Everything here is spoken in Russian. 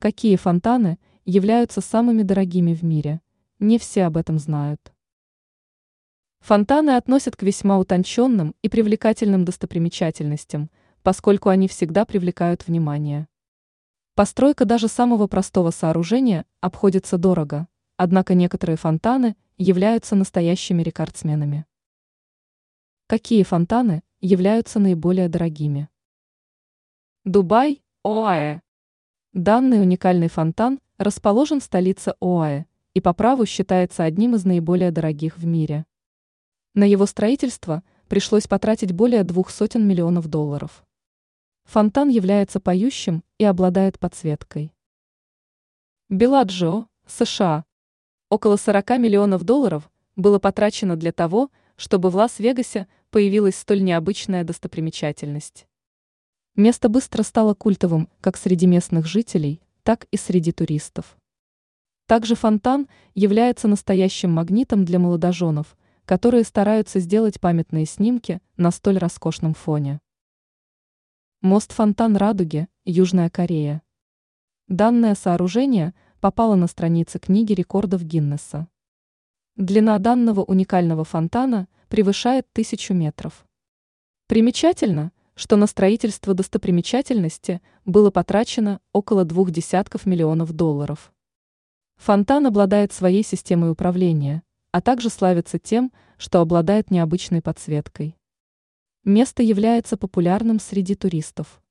Какие фонтаны являются самыми дорогими в мире? Не все об этом знают. Фонтаны относят к весьма утонченным и привлекательным достопримечательностям, поскольку они всегда привлекают внимание. Постройка даже самого простого сооружения обходится дорого, однако некоторые фонтаны являются настоящими рекордсменами. Какие фонтаны являются наиболее дорогими? Дубай, ОАЭ. Данный уникальный фонтан расположен в столице ОАЭ и по праву считается одним из наиболее дорогих в мире. На его строительство пришлось потратить более двух сотен миллионов долларов. Фонтан является поющим и обладает подсветкой. Беладжио, США. Около 40 миллионов долларов было потрачено для того, чтобы в Лас-Вегасе появилась столь необычная достопримечательность. Место быстро стало культовым как среди местных жителей, так и среди туристов. Также фонтан является настоящим магнитом для молодоженов, которые стараются сделать памятные снимки на столь роскошном фоне. Мост-фонтан Радуги, Южная Корея. Данное сооружение попало на страницы книги рекордов Гиннесса. Длина данного уникального фонтана превышает тысячу метров. Примечательно, что на строительство достопримечательности было потрачено около двух десятков миллионов долларов. Фонтан обладает своей системой управления, а также славится тем, что обладает необычной подсветкой. Место является популярным среди туристов.